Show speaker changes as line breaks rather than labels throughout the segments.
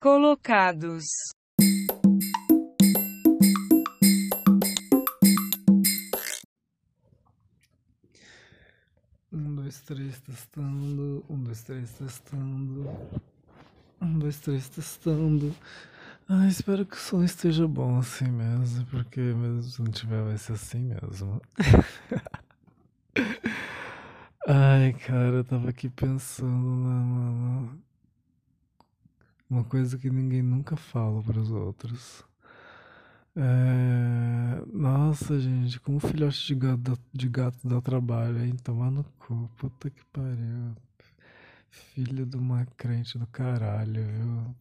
colocados.
Um, dois, três, testando. Um, dois, três, testando. Um, dois, três, testando. Ah, espero que o som esteja bom assim mesmo, porque mesmo se não tiver vai ser assim mesmo. Ai, cara, eu tava aqui pensando na, uma coisa que ninguém nunca fala para os outros. É... Nossa, gente, como filhote de gato, de gato dá trabalho, hein? Tomar no cu, puta que pariu. Filho de uma crente do caralho, viu?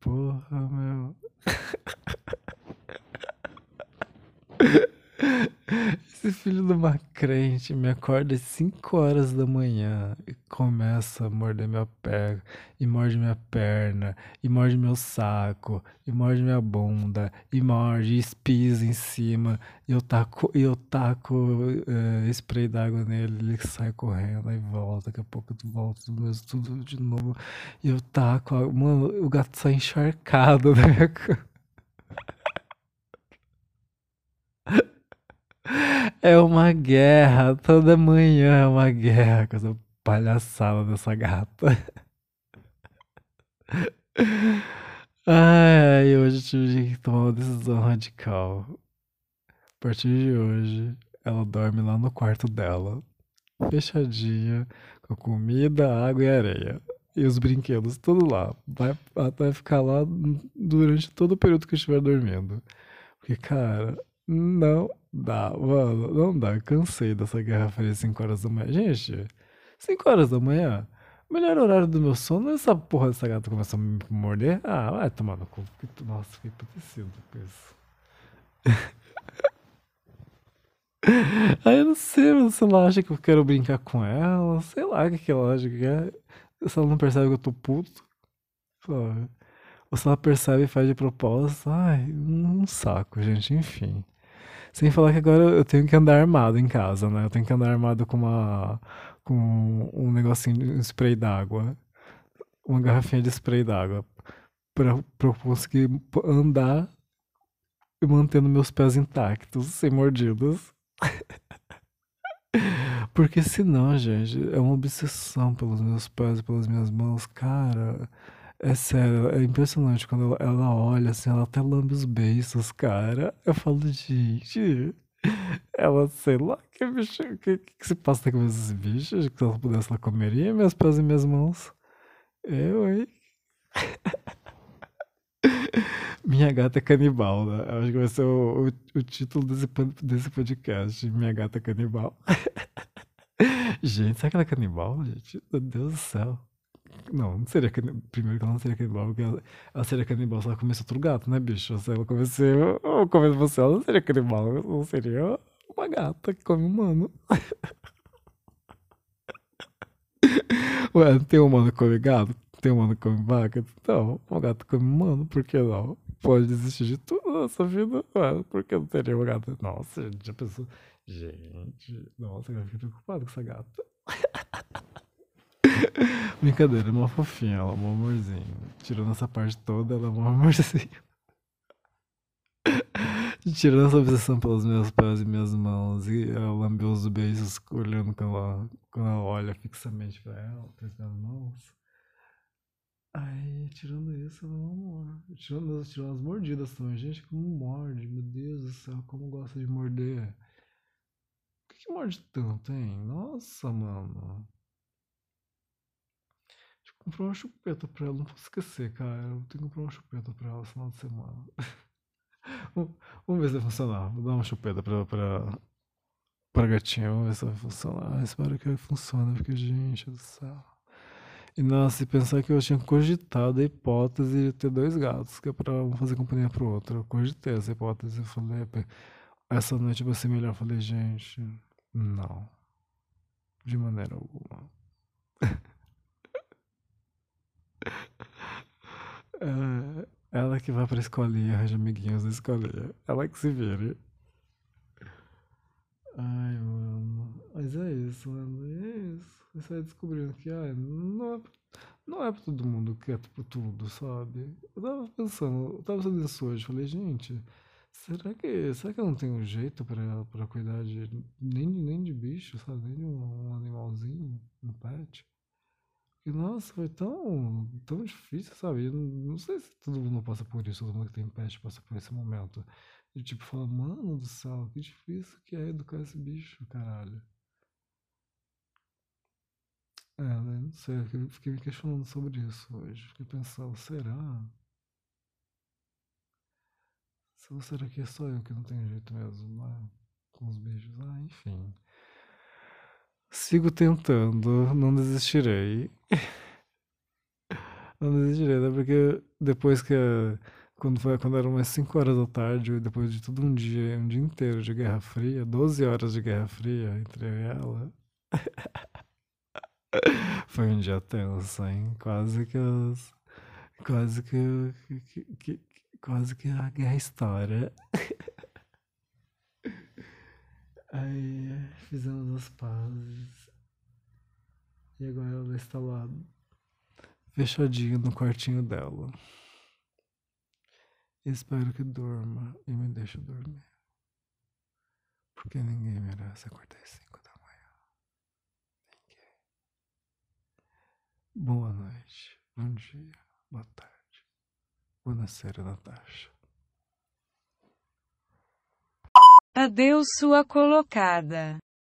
Porra, meu. Esse filho de uma crente me acorda às 5 horas da manhã e começa a morder minha perna, e morde minha perna, e morde meu saco, e morde minha bunda, e morde, e espisa em cima, e eu taco, e eu taco uh, spray d'água nele, ele sai correndo, aí volta, daqui a pouco eu volto mesmo, tudo de novo, e eu taco, mano, o gato sai encharcado da minha cama. É uma guerra, toda manhã é uma guerra com essa palhaçada dessa gata. Ai, hoje eu tive que tomar uma decisão radical. A partir de hoje, ela dorme lá no quarto dela, fechadinha, com comida, água e areia. E os brinquedos, tudo lá. Vai, vai ficar lá durante todo o período que eu estiver dormindo. Porque, cara, não dá, mano, não dá. Cansei dessa guerra fria 5 horas da manhã. Gente, 5 horas da manhã, melhor horário do meu sono, essa porra dessa gata começa a me morder. Ah, vai tomar no cu. Nossa, fiquei emputecido com isso. Aí eu não sei, se ela acha que eu quero brincar com ela, sei lá o que, que ela acha que é. Se ela não percebe que eu tô puto? Ou se ela percebe e faz de propósito, ai, um saco, gente, enfim. Sem falar que agora eu tenho que andar armado em casa, né? Eu tenho que andar armado com uma. com um negocinho de spray d'água. Uma garrafinha de spray d'água. Pra, pra eu conseguir andar e mantendo meus pés intactos, sem mordidas. Porque senão, gente, é uma obsessão pelos meus pés, pelas minhas mãos. Cara, é sério, é impressionante quando ela, olha assim, ela até lambe os beiços, cara. Eu falo, gente, ela, sei lá, que bicho, que, que, se passa com esses bichos? Que se ela pudesse, ela comeria meus pés e minhas mãos. Eu, hein? Minha gata é canibal, né? Eu acho que vai ser o, o, o título desse, desse podcast. Minha gata é canibal. gente, será que ela é canibal, gente? Meu Deus do céu. Não, não seria canibal. Primeiro que ela não seria canibal, porque ela, ela seria canibal se ela comesse outro gato, né, bicho? Se ela comesse ou comesse você, ela não seria canibal. Não seria uma gata que come humano. Ué, tem humano que come gato? Tem humano que come vaca? Então, um gato come humano, por que não? Pode desistir de tudo na sua vida. Ué, por que não teria uma gata? Nossa, gente, já pensou. Gente, nossa, eu fiquei preocupado com essa gata. Brincadeira, é uma fofinha, ela é um amorzinho. Tirando essa parte toda, ela é um amorzinho. Tirando essa obsessão pelos meus pés e minhas mãos e ela lambeu os beijos olhando quando ela, quando ela olha fixamente pra ela, para as minhas mãos. Ai, tirando isso, ela é um amor. Tirando, tirando as mordidas também. Gente, como morde, meu Deus do céu, como gosta de morder. Por que, que morde tanto, hein? Nossa, mano comprar uma chupeta pra ela, não posso esquecer, cara. Eu tenho que comprar uma chupeta pra ela final de semana. Vamos ver se vai funcionar. Vou dar uma chupeta pra, pra, pra gatinha. Vamos ver se vai funcionar. espero que funcione, porque, gente do céu. E nossa, e pensar que eu tinha cogitado a hipótese de ter dois gatos, que é pra um fazer companhia pro outro. Eu cogitei essa hipótese. Eu falei, essa noite vai ser melhor. Eu falei, gente, não. De maneira alguma. É, ela que vai pra escolinha, arranja amiguinhos da escolinha. Ela que se vire. Ai, mano. Mas é isso, mano. É isso. Você vai descobrindo que, ai, não é, não é pra todo mundo quieto por tudo, sabe? Eu tava pensando, eu tava pensando nisso hoje, falei, gente, será que, será que eu não tenho jeito pra, pra cuidar de, nem, nem de bicho, sabe? Nem de um, um animalzinho, um pet? Porque, nossa, foi tão, tão difícil, sabe? Eu não, sei se todo mundo passa por isso, todo mundo que tem pet passa por esse momento. De tipo, falar, mano do céu, que difícil que é educar esse bicho, caralho. É, né? Não sei, eu fiquei me questionando sobre isso hoje. Fiquei pensando, será? Ou será que é só eu que não tenho jeito mesmo, né? Com os bichos? Ah, enfim. Sigo tentando, não desistirei. Não desistirei, né? Porque depois que. Quando, foi, quando eram umas 5 horas da tarde, depois de todo um dia, um dia inteiro de Guerra Fria, 12 horas de Guerra Fria entre ela. Foi um dia tenso, hein? Quase que as, quase que, que, que, quase que a guerra história. Aí fizemos as pazes. E agora ela está lá fechadinha no quartinho dela. Espero que durma e me deixe dormir. Porque ninguém merece acordar às 5 da manhã. Ninguém. Boa noite, bom dia, boa tarde. Buonasera, Natasha.
Adeus sua colocada.